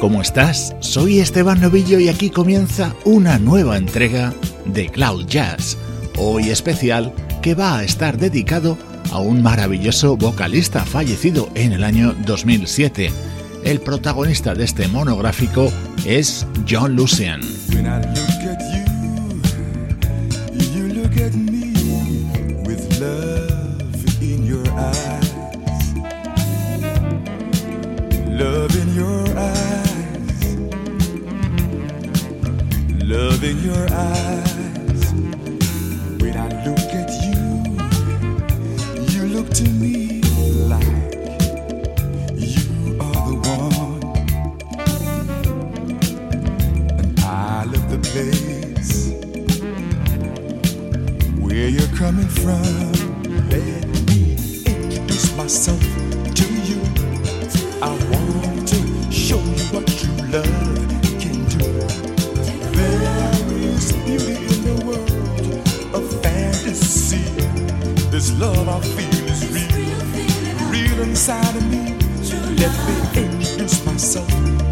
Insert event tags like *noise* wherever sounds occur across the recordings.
¿Cómo estás? Soy Esteban Novillo y aquí comienza una nueva entrega de Cloud Jazz, hoy especial que va a estar dedicado a un maravilloso vocalista fallecido en el año 2007. El protagonista de este monográfico es John Lucian. sempre eles passam.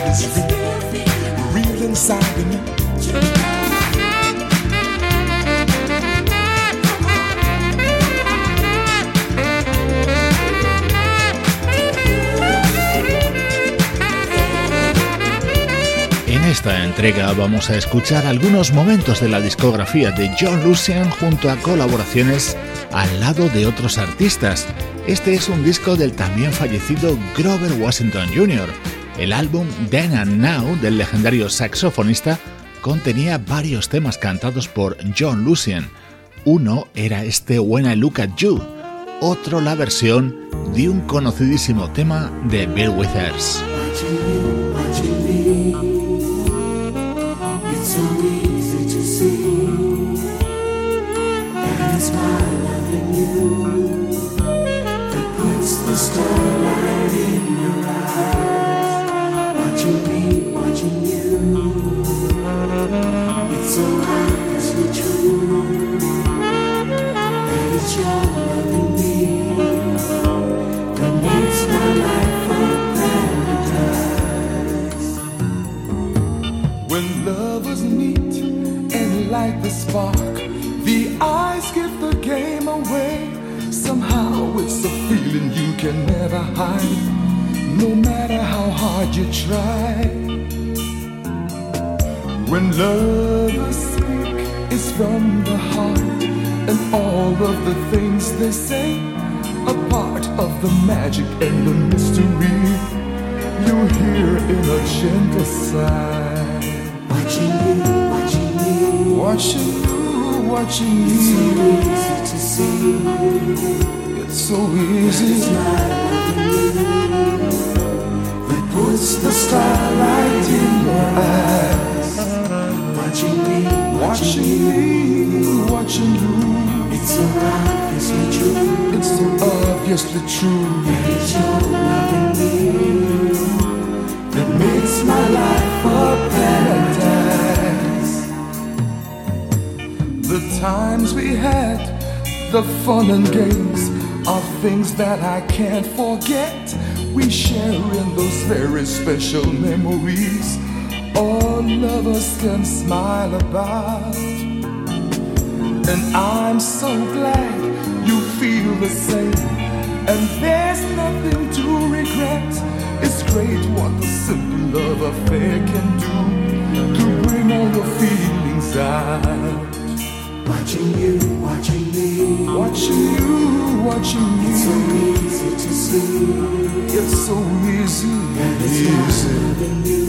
Me. esta entrega vamos a escuchar algunos momentos de la discografía de John Lucian junto a colaboraciones al lado de otros artistas. Este es un disco del también fallecido Grover Washington Jr. El álbum Then and Now del legendario saxofonista contenía varios temas cantados por John Lucian. Uno era este When I Look at You, otro la versión de un conocidísimo tema de Bill Withers. Can never hide, no matter how hard you try. When lovers speak, it's from the heart, and all of the things they say are part of the magic and the mystery you hear in a gentle sigh. Watching you, watching you, watching you, watching you. It's so easy to see so easy. That puts the starlight in your eyes. Watching me, watching me, watching you. It's so obviously true. It's so obviously true. That it's your loving me that makes my life a paradise. The times we had, the fun and games of things that I can't forget. We share in those very special memories all lovers can smile about. And I'm so glad you feel the same. And there's nothing to regret. It's great what the simple love affair can do to bring all your feelings out. Watching you, watching me, watching you, watching me. It's so easy to see. It's so easy, that it's easy. loving you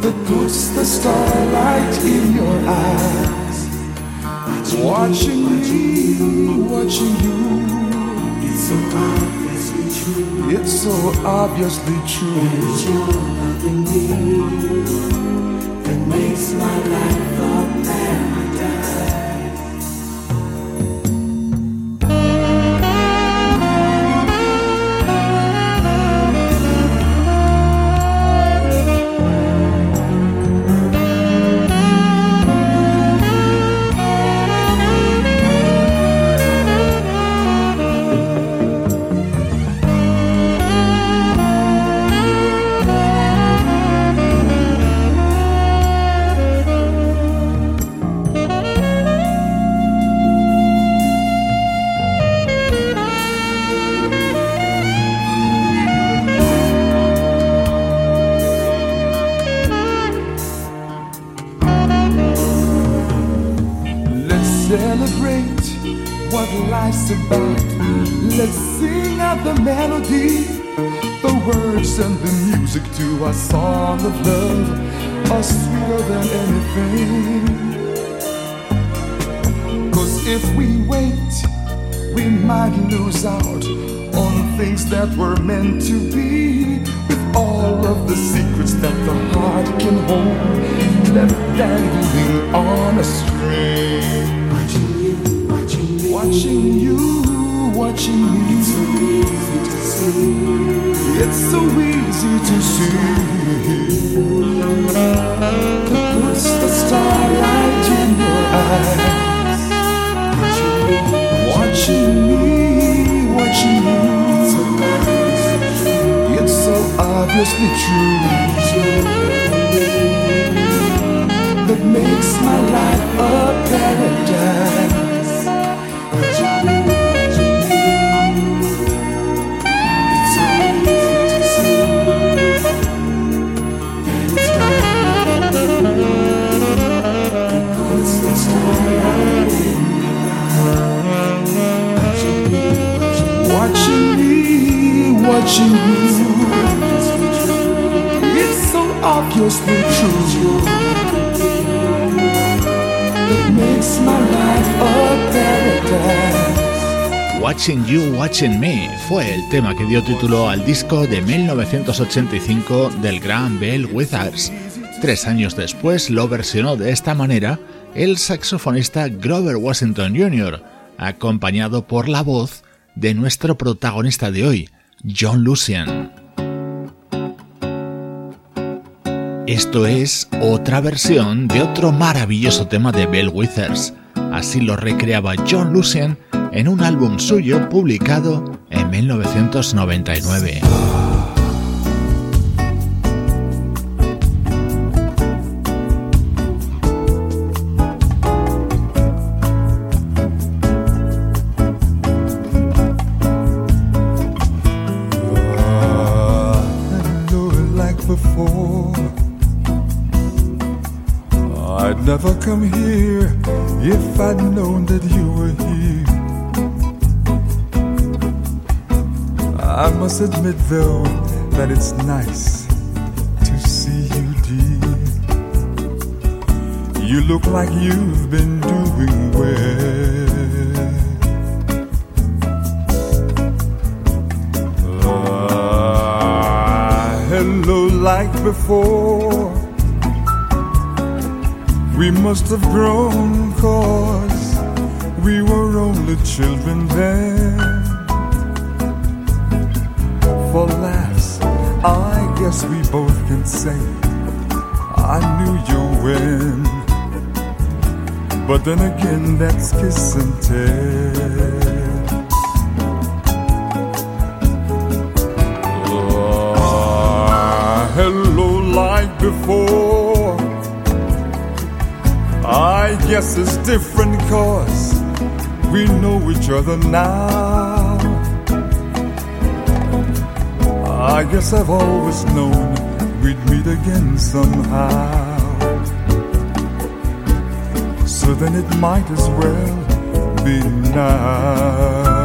that puts the starlight in your eyes. Watching, watching me, watching you. It's so obviously true. It's so obviously true. That it's your loving me that makes my life a paradise. Watching you. It's so obviously true. Watching You, Watching Me fue el tema que dio título al disco de 1985 del gran Bell Withers. Tres años después lo versionó de esta manera el saxofonista Grover Washington Jr., acompañado por la voz de nuestro protagonista de hoy, John Lucian. Esto es otra versión de otro maravilloso tema de Bell Withers. Así lo recreaba John Lucian en un álbum suyo publicado en 1999. Come here if I'd known that you were here. I must admit, though, that it's nice to see you, dear. You look like you've been doing well. Uh, hello, like before we must have grown cause we were only children then. For laughs, I guess we both can say I knew you when. But then again, that's kiss and tell. Oh, hello, like before. I guess it's different cause we know each other now. I guess I've always known we'd meet again somehow. So then it might as well be now.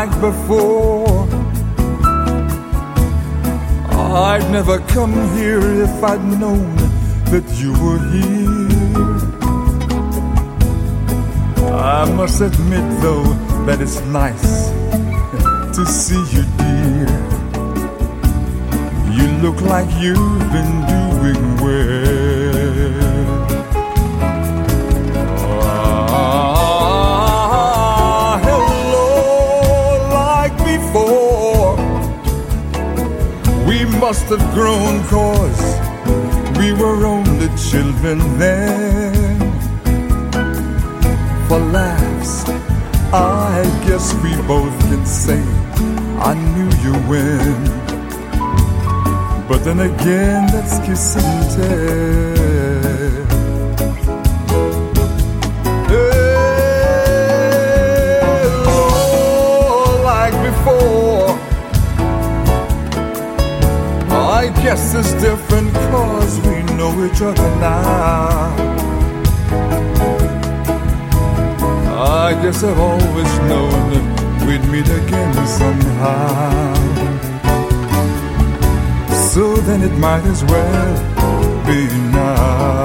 Like before. I'd never come here if I'd known that you were here. I must admit, though, that it's nice *laughs* to see you, dear. You look like you've been doing well. Must have grown cause we were only children then. For laughs, I guess we both can say I knew you when. But then again, that's kiss and tell. Hello, oh, like before. I guess it's different cause we know each other now. I guess I've always known we'd meet again somehow. So then it might as well be now.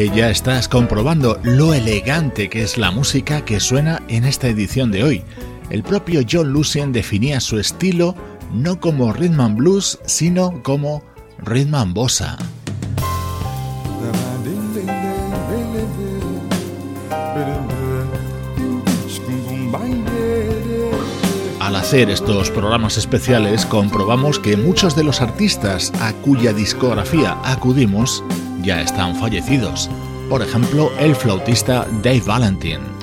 Que ya estás comprobando lo elegante que es la música que suena en esta edición de hoy. El propio John Lucien definía su estilo no como rhythm and blues, sino como rhythm and bossa. Al hacer estos programas especiales comprobamos que muchos de los artistas a cuya discografía acudimos ya están fallecidos. Por ejemplo, el flautista Dave Valentin.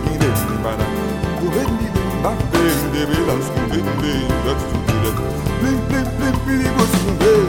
Bling, bling, bling, bling, bling, bling, bling, bling,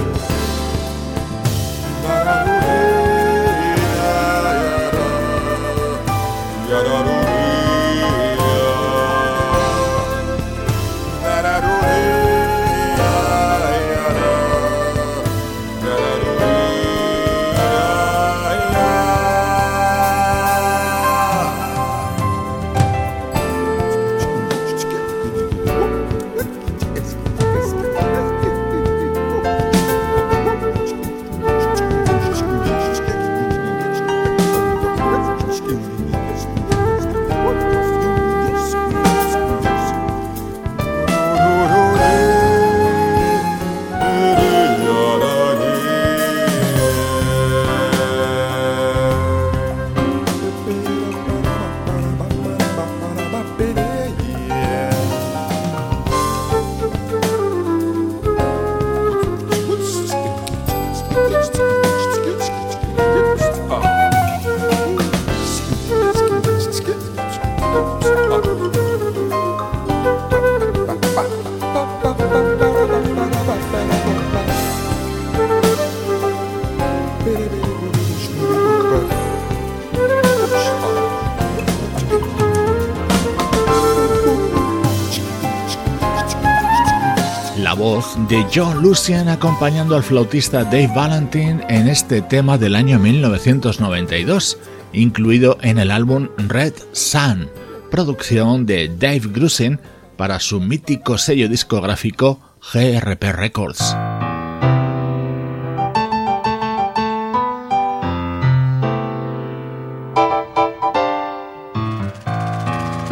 de John Lucian acompañando al flautista Dave Valentine en este tema del año 1992, incluido en el álbum Red Sun, producción de Dave Grusin para su mítico sello discográfico GRP Records.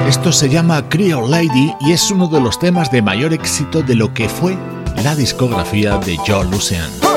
Esto se llama Creole Lady y es uno de los temas de mayor éxito de lo que fue la discografía de John Lucian.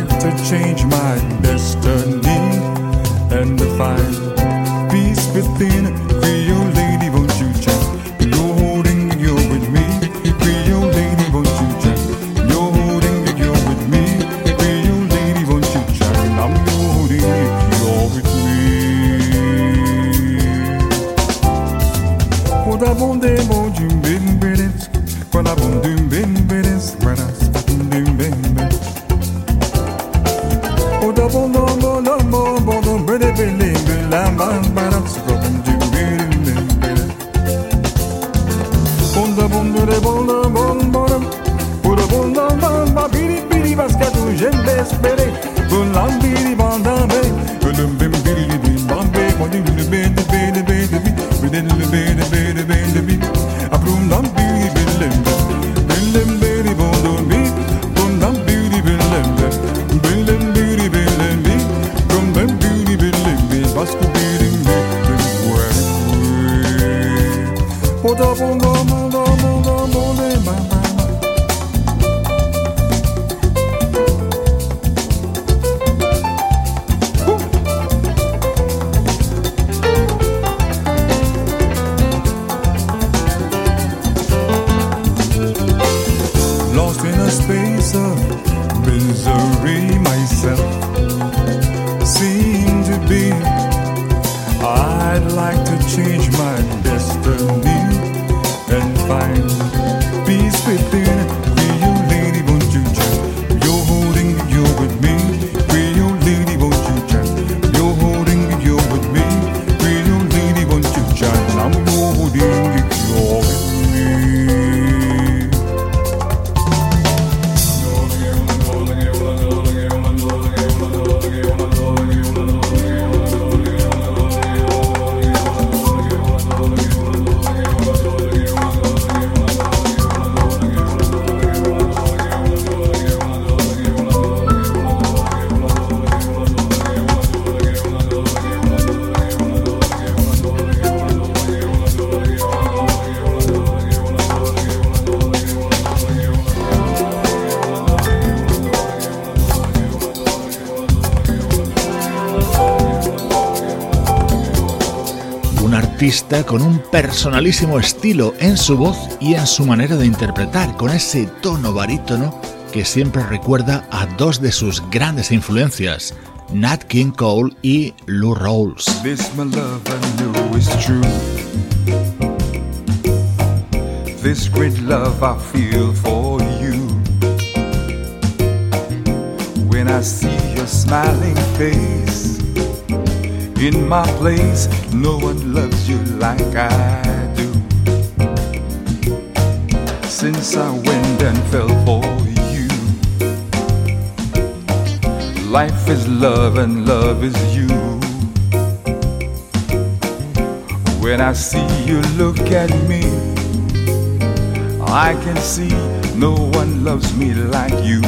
like to change my destiny. con un personalísimo estilo en su voz y en su manera de interpretar, con ese tono barítono que siempre recuerda a dos de sus grandes influencias, Nat King Cole y Lou Rawls. This great love I feel for you. When I see your smiling face. In my place, no one loves you like I do. Since I went and fell for you, life is love and love is you. When I see you look at me, I can see no one loves me like you.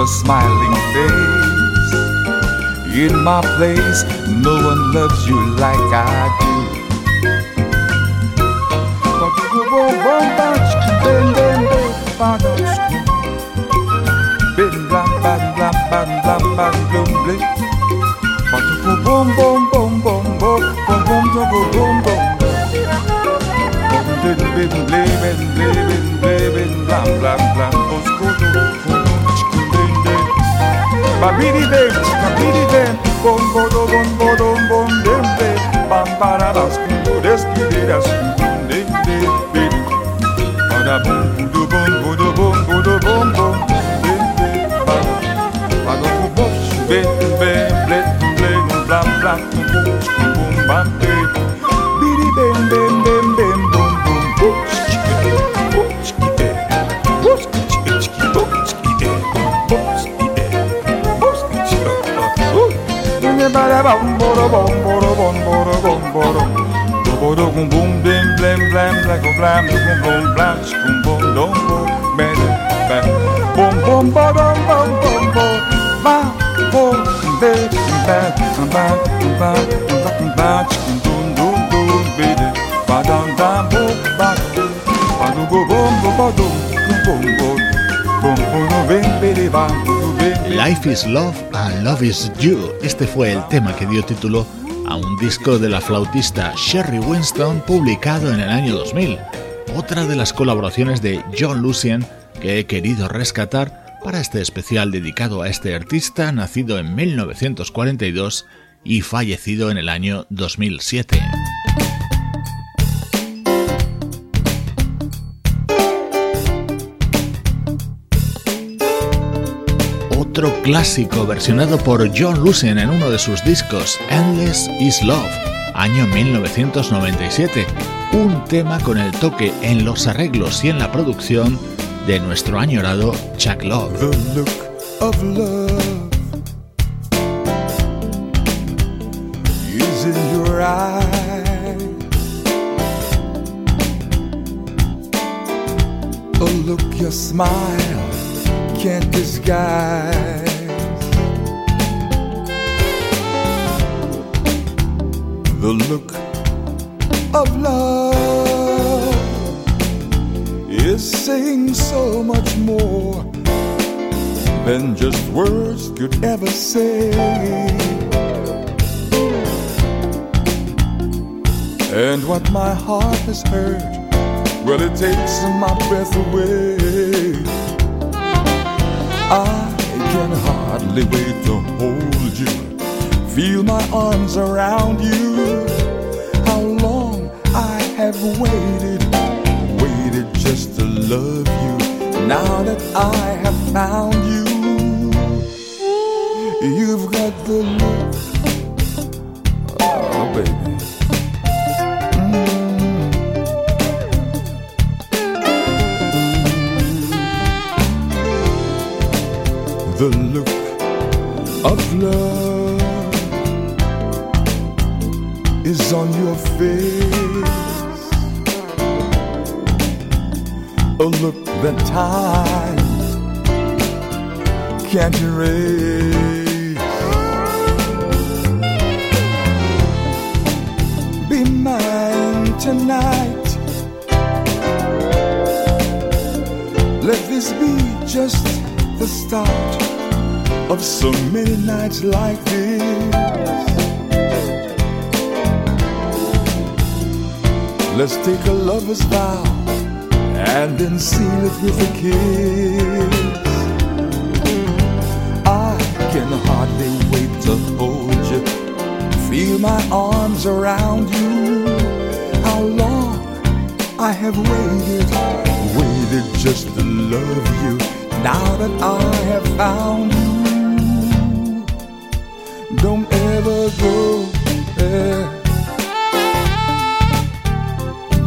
your smiling face. In my place, no one loves you like I do. Blam blam blam babidi dem, babidi dem, bom bodo bom bodo bom dem dem, bam baradas kudo deskideras dem dem, bidi, bada bom bodo bom bodo Bum bodo bum bodo bum bodo bum bodo. Bodo bum bum blim blim blam blam blam bum bum blam chikum bum dum bum bam bam. Bum bodum bum bum bum. Bam bum bam bam bam bam bam bam chikum dum dum dum bidi. Badam dam bum bam. Badu go bum bum badum bum bum. Bum bum bim bidi bam bum bim. Life is Love and Love is You. Este fue el tema que dio título a un disco de la flautista Sherry Winston publicado en el año 2000. Otra de las colaboraciones de John Lucien que he querido rescatar para este especial dedicado a este artista nacido en 1942 y fallecido en el año 2007. Clásico versionado por John Lucien en uno de sus discos, Endless is Love, año 1997, un tema con el toque en los arreglos y en la producción de nuestro añorado Chuck Love. The look of love. A look your smile can't disguise. The look of love is saying so much more than just words could ever say. And what my heart has heard, well, it takes my breath away. I can hardly wait to hold you, feel my arms around you. How long I have waited, waited just to love you. Now that I have found you, you've got the look. Oh, baby. Mm. the look of love face. A look that time can't erase. Be mine tonight. Let this be just the start of so many nights like this. Let's take a lover's vow and then seal it with a kiss. I can hardly wait to hold you, feel my arms around you. How long I have waited, waited just to love you. Now that I have found you, don't ever go.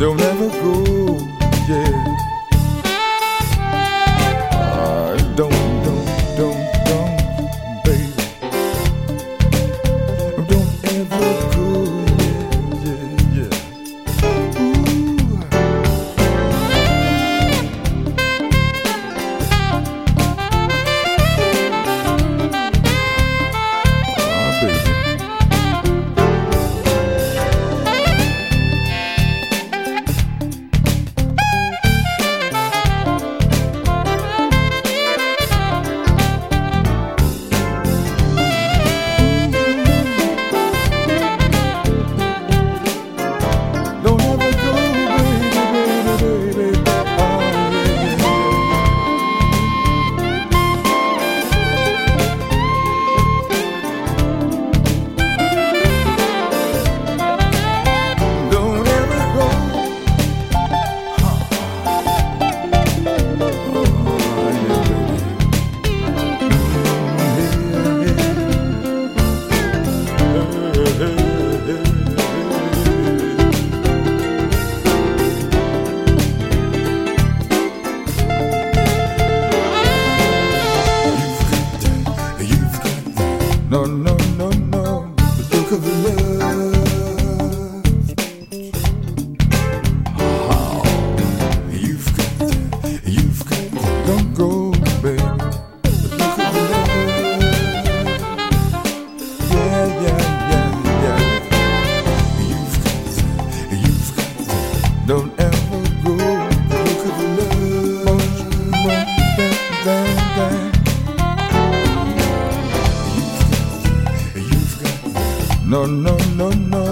Don't ever go, yeah. Don't ever go. Love. Bang, bang. You've got that. No, no, no, no.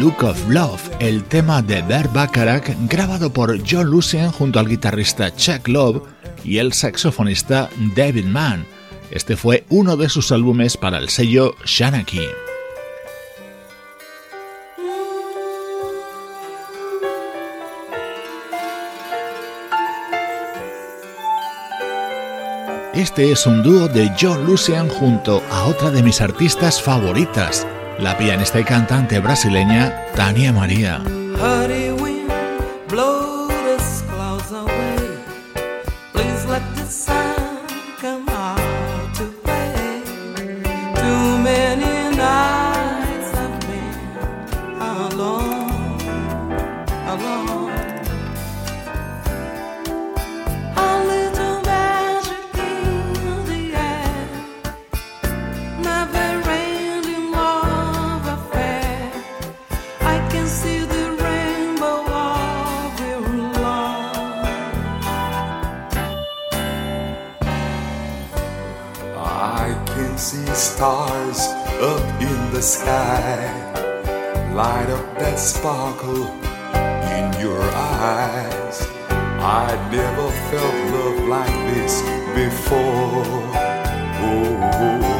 Look of Love, el tema de Bert Bacharach grabado por John Lucien junto al guitarrista Chuck Love y el saxofonista David Mann. Este fue uno de sus álbumes para el sello Shanaki. Este es un dúo de John Lucian junto a otra de mis artistas favoritas, la pianista y cantante brasileña Tania María. Sparkle in your eyes. I never felt love like this before. Oh, A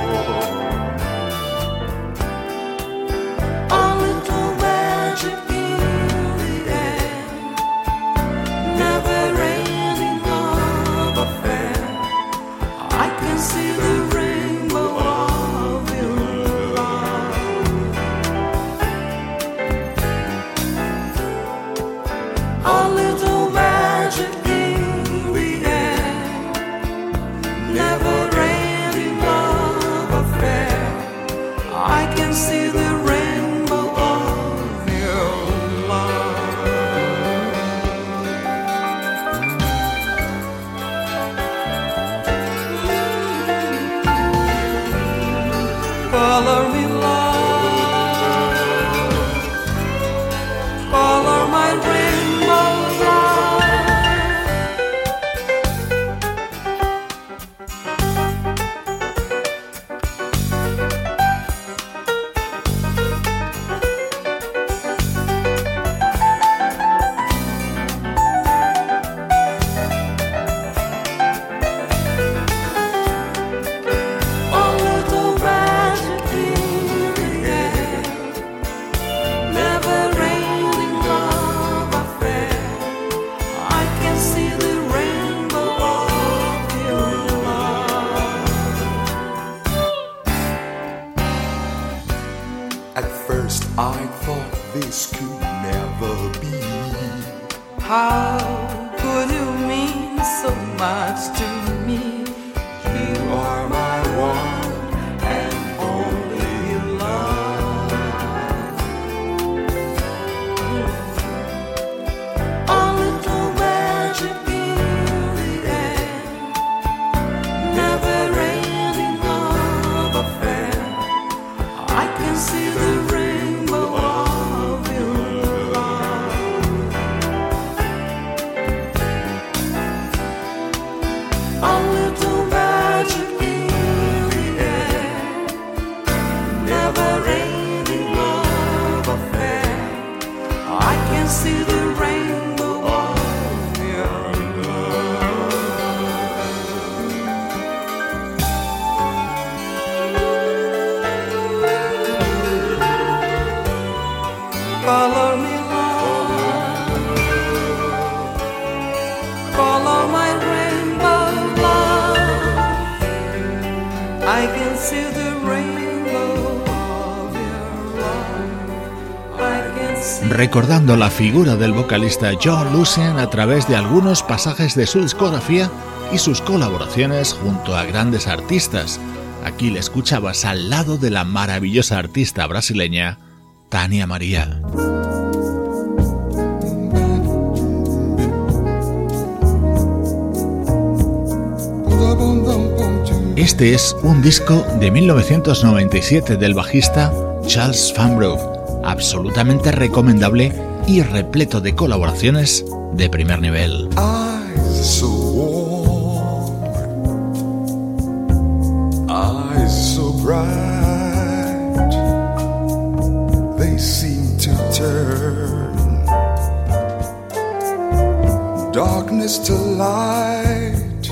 recordando la figura del vocalista John Lucien a través de algunos pasajes de su discografía y sus colaboraciones junto a grandes artistas. Aquí le escuchabas al lado de la maravillosa artista brasileña Tania María. Este es un disco de 1997 del bajista Charles Fanbrough absolutamente recomendable y repleto de colaboraciones de primer nivel. Darkness to light,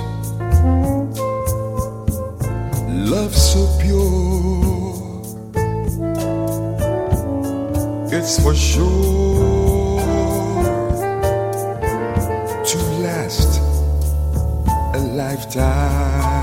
love so pure. It's for sure to last a lifetime.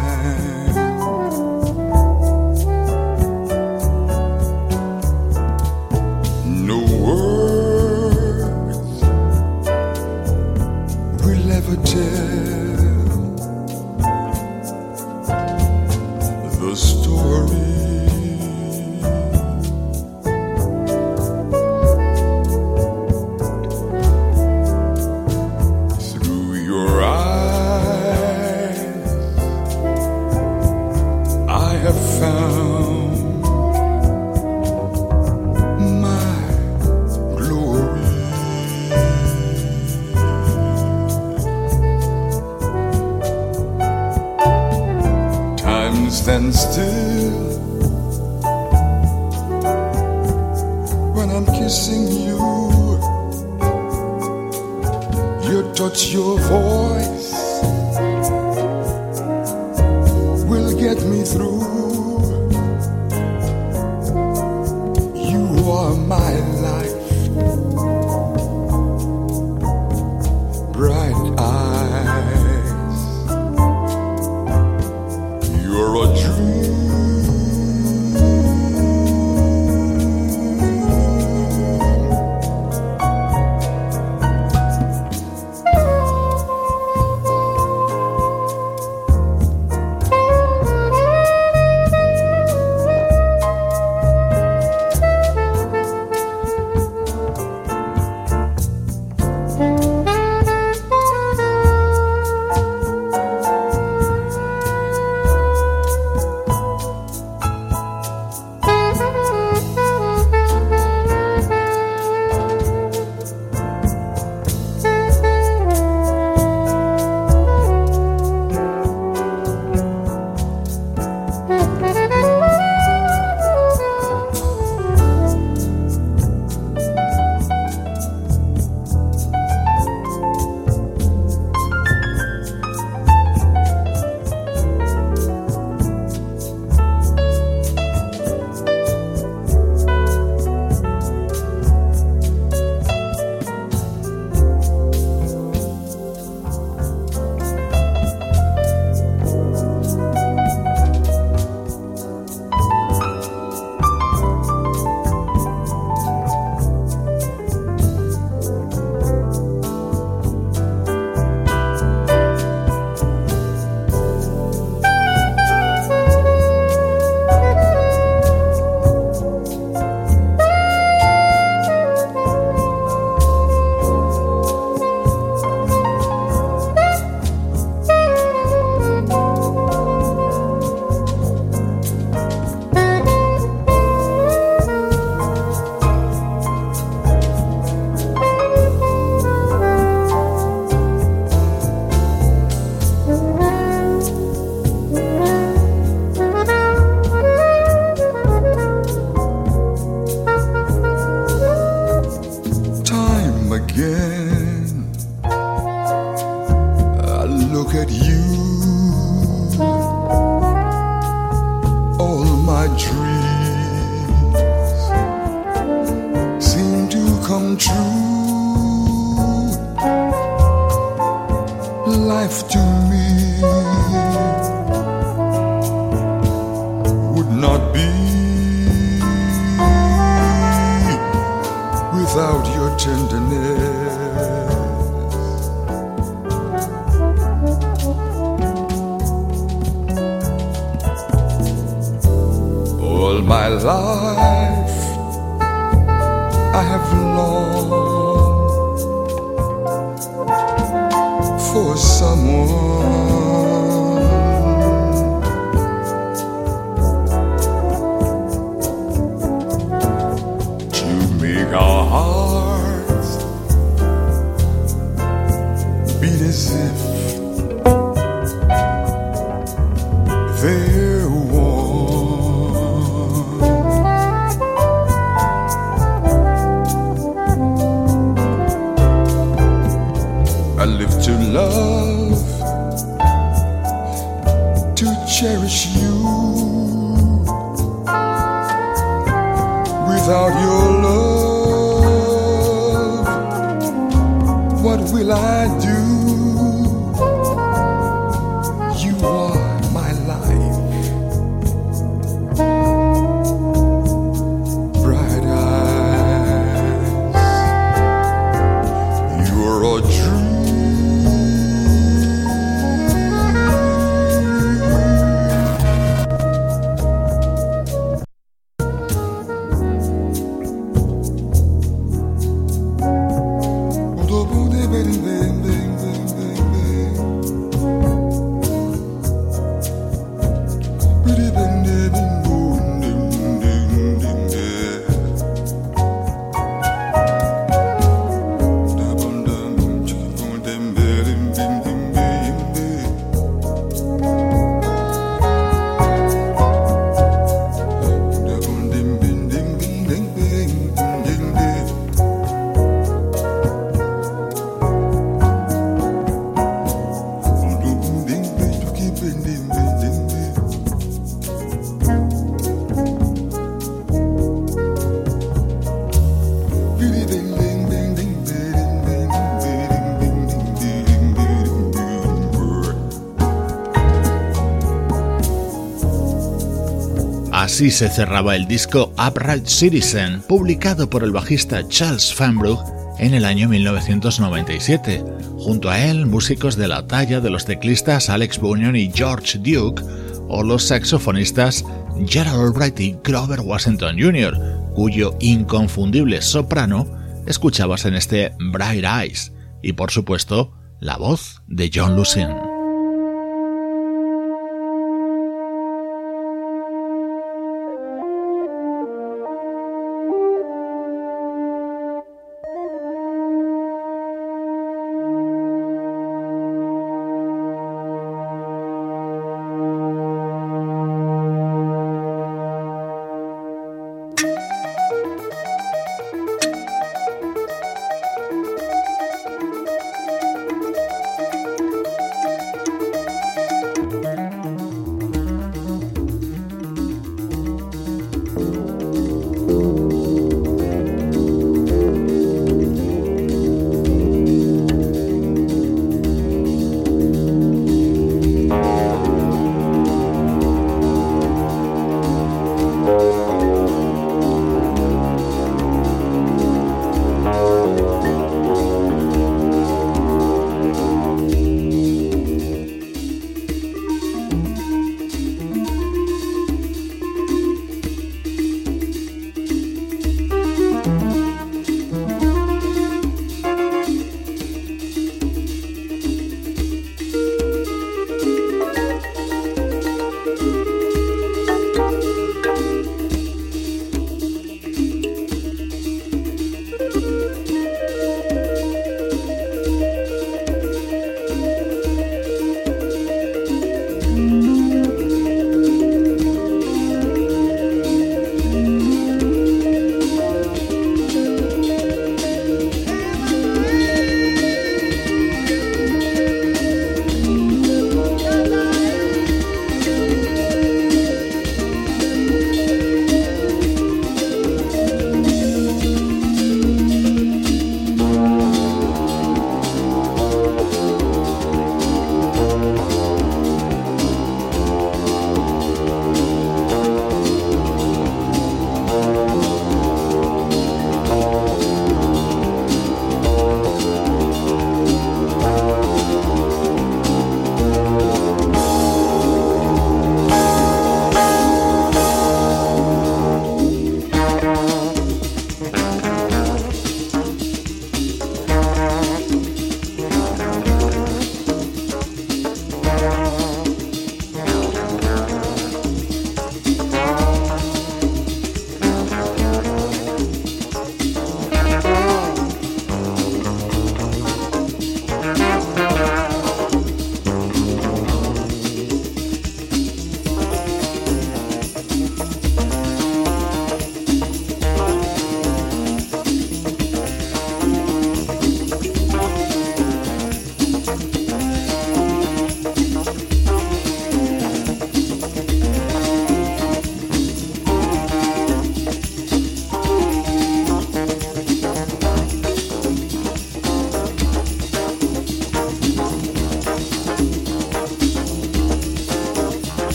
Así se cerraba el disco Upright Citizen, publicado por el bajista Charles Fanbrook en el año 1997. Junto a él, músicos de la talla de los teclistas Alex Bunyan y George Duke, o los saxofonistas Gerald Albright y Grover Washington Jr., cuyo inconfundible soprano escuchabas en este Bright Eyes, y por supuesto, la voz de John Lucien.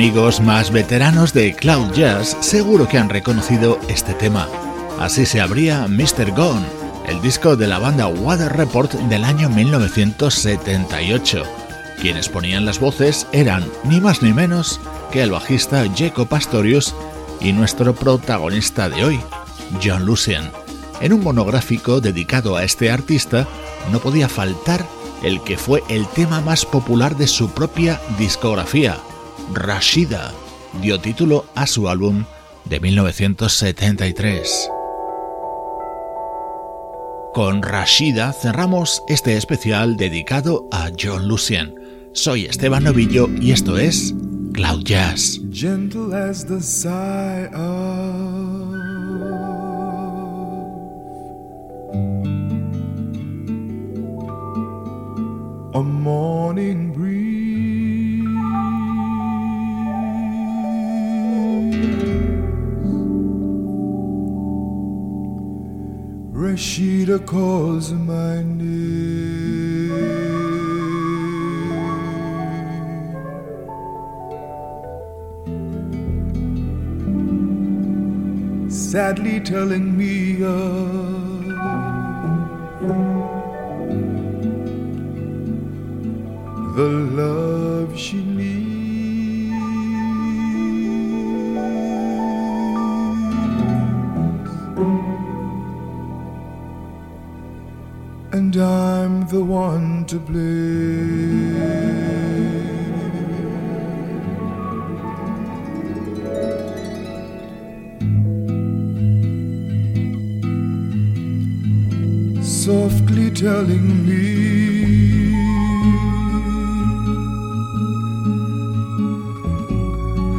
Amigos más veteranos de Cloud Jazz seguro que han reconocido este tema. Así se abría Mr. Gone, el disco de la banda Water Report del año 1978. Quienes ponían las voces eran ni más ni menos que el bajista Jacob Pastorius y nuestro protagonista de hoy, John Lucien. En un monográfico dedicado a este artista no podía faltar el que fue el tema más popular de su propia discografía, Rashida, dio título a su álbum de 1973. Con Rashida cerramos este especial dedicado a John Lucien. Soy Esteban Novillo y esto es Cloud Jazz. gentle as the sigh of a morning Rashida calls my name. sadly telling me of the love she the one to blame. softly telling me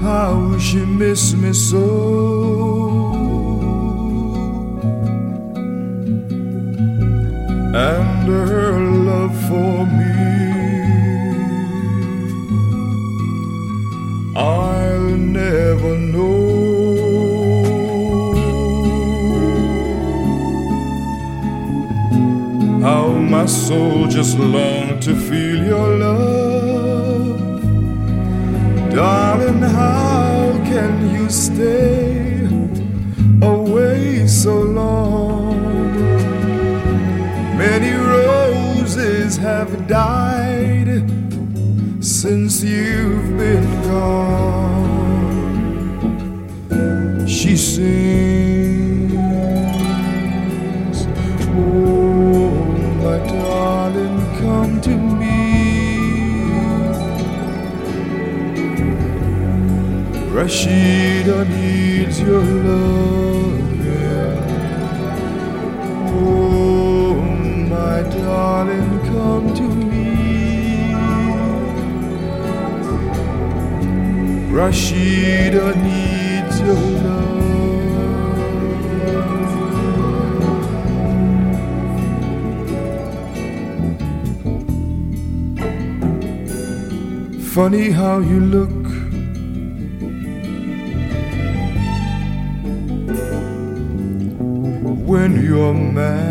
how she miss me so and her for me I'll never know how my soul just longed to feel your love. Darling, how can you stay died since you've been gone. She sings, Oh, my darling, come to me. Rashida needs your love. Rashida needs your love. Funny how you look. When you're man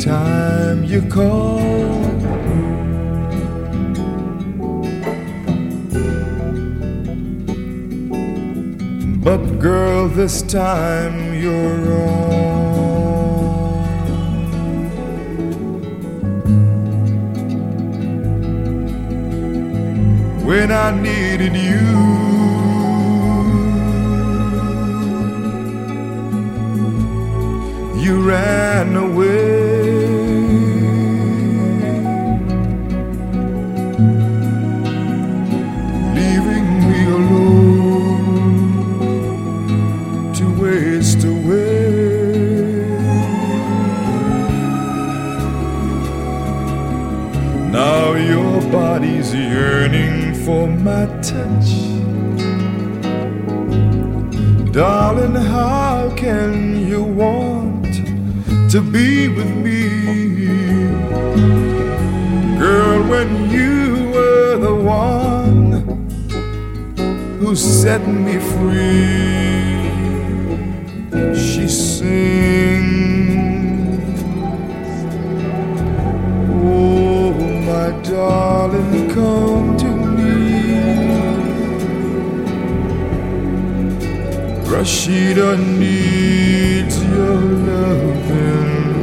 time you call, But girl, this time you're wrong. When I needed you, you ran away. Body's yearning for my touch. Darling, how can you want to be with me? Girl, when you were the one who set me free, she sings. Oh, my darling, Rashida needs your loving.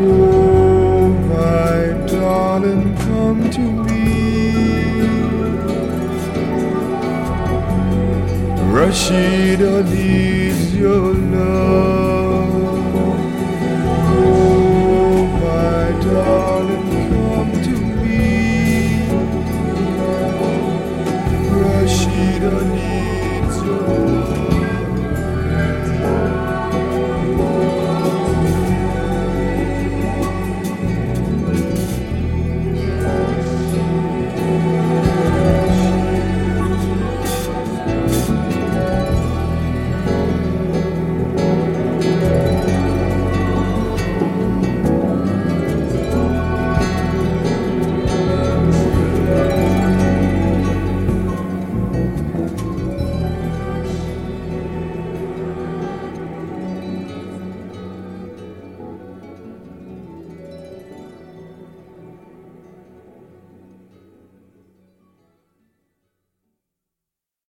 Oh, my darling, come to me. Rashida needs your love.